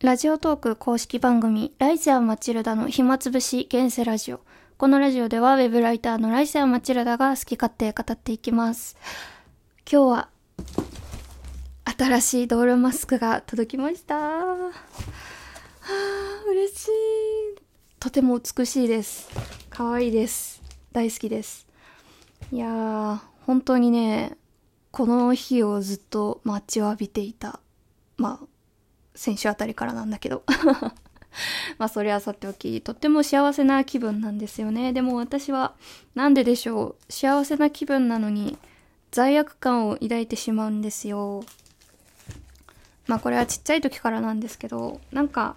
ラジオトーク公式番組、ライセア・マチルダの暇つぶし現世ラジオ。このラジオではウェブライターのライセア・マチルダが好き勝手語っていきます。今日は、新しいドールマスクが届きました。はあ、嬉しい。とても美しいです。可愛いです。大好きです。いやー、本当にね、この日をずっと待ちわびていた。まあ、先週あたりからなんだけど。まあそれはさておき、とっても幸せな気分なんですよね。でも私は、なんででしょう。幸せな気分なのに、罪悪感を抱いてしまうんですよ。まあこれはちっちゃい時からなんですけど、なんか、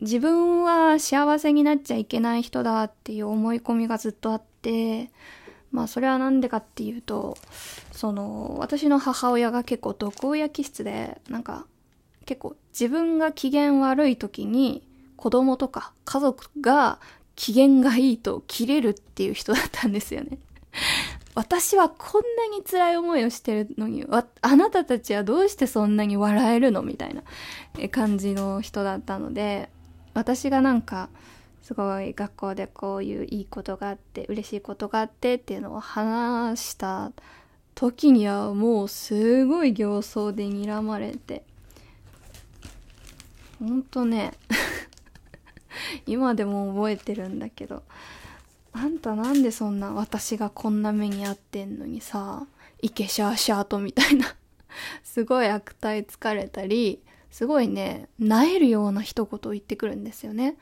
自分は幸せになっちゃいけない人だっていう思い込みがずっとあって、まあそれはなんでかっていうと、その、私の母親が結構毒親気質で、なんか、結構自分が機嫌悪い時に子供とか家族が機嫌がいいと切れるっていう人だったんですよね。私はこんなに辛い思いをしてるのに、あなたたちはどうしてそんなに笑えるのみたいな感じの人だったので、私がなんか、すごい学校でこういういいことがあって、嬉しいことがあってっていうのを話した時にはもうすごい形相で睨まれて、ほんとね。今でも覚えてるんだけど。あんたなんでそんな私がこんな目に遭ってんのにさイケシャーシャーとみたいな。すごい悪態つかれたりすごいね萎えるような一言を言ってくるんですよね。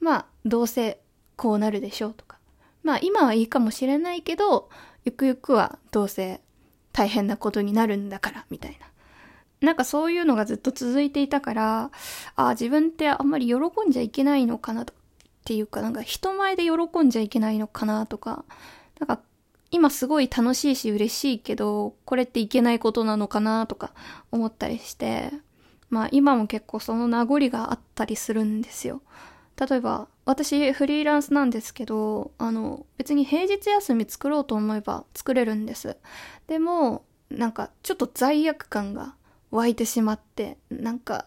まあどうせこうなるでしょうとか。まあ今はいいかもしれないけどゆくゆくはどうせ大変なことになるんだからみたいな。なんかそういうのがずっと続いていたから、ああ自分ってあんまり喜んじゃいけないのかなとっていうか、なんか人前で喜んじゃいけないのかなとか、なんか今すごい楽しいし嬉しいけど、これっていけないことなのかなとか思ったりして、まあ今も結構その名残があったりするんですよ。例えば、私フリーランスなんですけど、あの、別に平日休み作ろうと思えば作れるんです。でも、なんかちょっと罪悪感が湧いてしまってなんか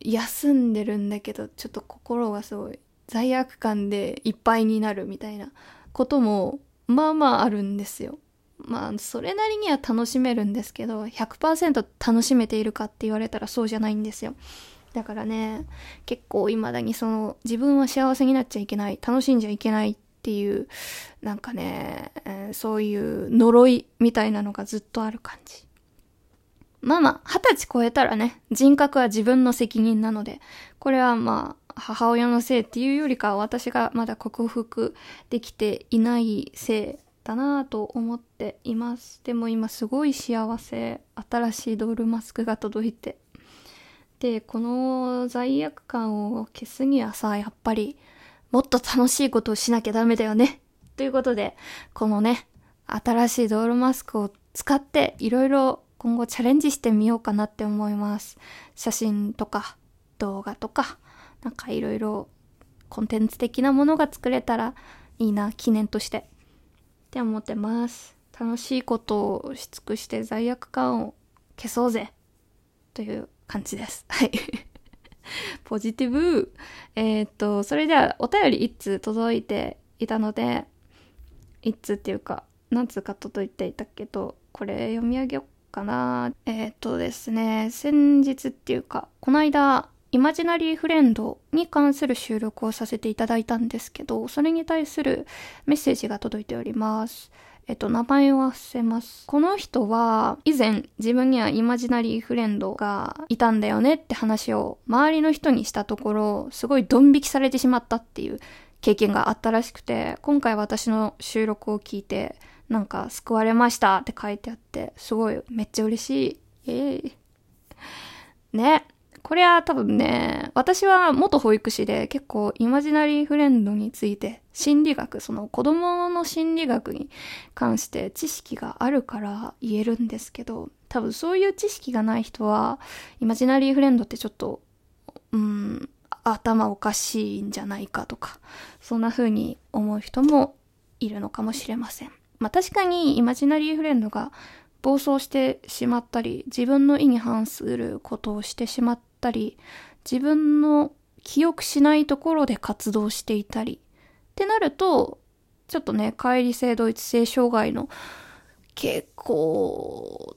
休んでるんだけどちょっと心がすごい罪悪感でいっぱいになるみたいなこともまあまああるんですよ。まあそれなりには楽しめるんですけど100%楽しめているかって言われたらそうじゃないんですよ。だからね結構未だにその自分は幸せになっちゃいけない楽しんじゃいけないっていうなんかね、えーそういう呪いみたいなのがずっとある感じ。まあまあ、二十歳超えたらね、人格は自分の責任なので、これはまあ、母親のせいっていうよりかは私がまだ克服できていないせいだなぁと思っています。でも今すごい幸せ。新しいドールマスクが届いて。で、この罪悪感を消すにはさ、やっぱり、もっと楽しいことをしなきゃダメだよね。ということで、このね、新しいドールマスクを使って、いろいろ今後チャレンジしてみようかなって思います。写真とか動画とか、なんかいろいろコンテンツ的なものが作れたらいいな、記念として。って思ってます。楽しいことをし尽くして罪悪感を消そうぜ。という感じです。はい。ポジティブ。えーっと、それではお便り一通届いていたので、一通っていうか、何通か届いていたけど、これ読み上げようかな。えーっとですね、先日っていうか、この間、イマジナリーフレンドに関する収録をさせていただいたんですけど、それに対するメッセージが届いております。えっと、名前を忘れます。この人は、以前自分にはイマジナリーフレンドがいたんだよねって話を周りの人にしたところ、すごいドン引きされてしまったっていう経験があったらしくて、今回私の収録を聞いて、なんか救われましたって書いてあって、すごいめっちゃ嬉しい。ええね。これは多分ね、私は元保育士で結構イマジナリーフレンドについて心理学、その子供の心理学に関して知識があるから言えるんですけど、多分そういう知識がない人は、イマジナリーフレンドってちょっと、うん、頭おかしいんじゃないかとか、そんな風に思う人もいるのかもしれません。まあ確かにイマジナリーフレンドが暴走してしまったり、自分の意に反することをしてしまったり、自分の記憶しないところで活動していたり、ってなると、ちょっとね、乖離性同一性障害の傾向っ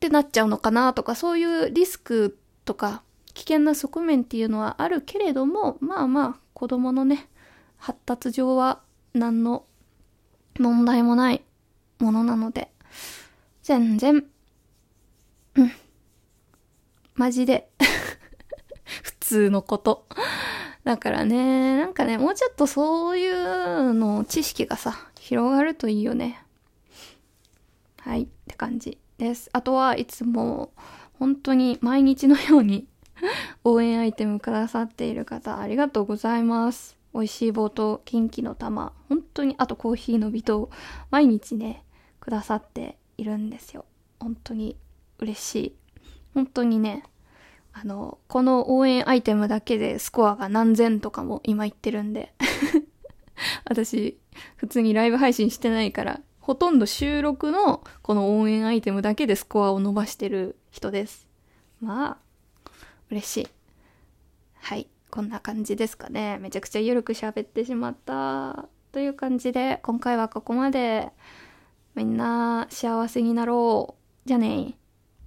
てなっちゃうのかなとか、そういうリスクとか危険な側面っていうのはあるけれども、まあまあ、子供のね、発達上は何の問題もないものなので、全然、うん。マジで 普通のこと。だからね、なんかね、もうちょっとそういうの知識がさ、広がるといいよね。はい、って感じです。あとはいつも、本当に毎日のように 応援アイテムくださっている方、ありがとうございます。美味しい棒と元気の玉、本当に、あとコーヒーの微糖、毎日ね、くださっているんですよ。本当に嬉しい。本当にね、あの、この応援アイテムだけでスコアが何千とかも今言ってるんで 私、普通にライブ配信してないから、ほとんど収録のこの応援アイテムだけでスコアを伸ばしてる人です。まあ、嬉しい。はい。こんな感じですかね。めちゃくちゃゆるく喋ってしまった。という感じで、今回はここまで。みんな幸せになろう。じゃあね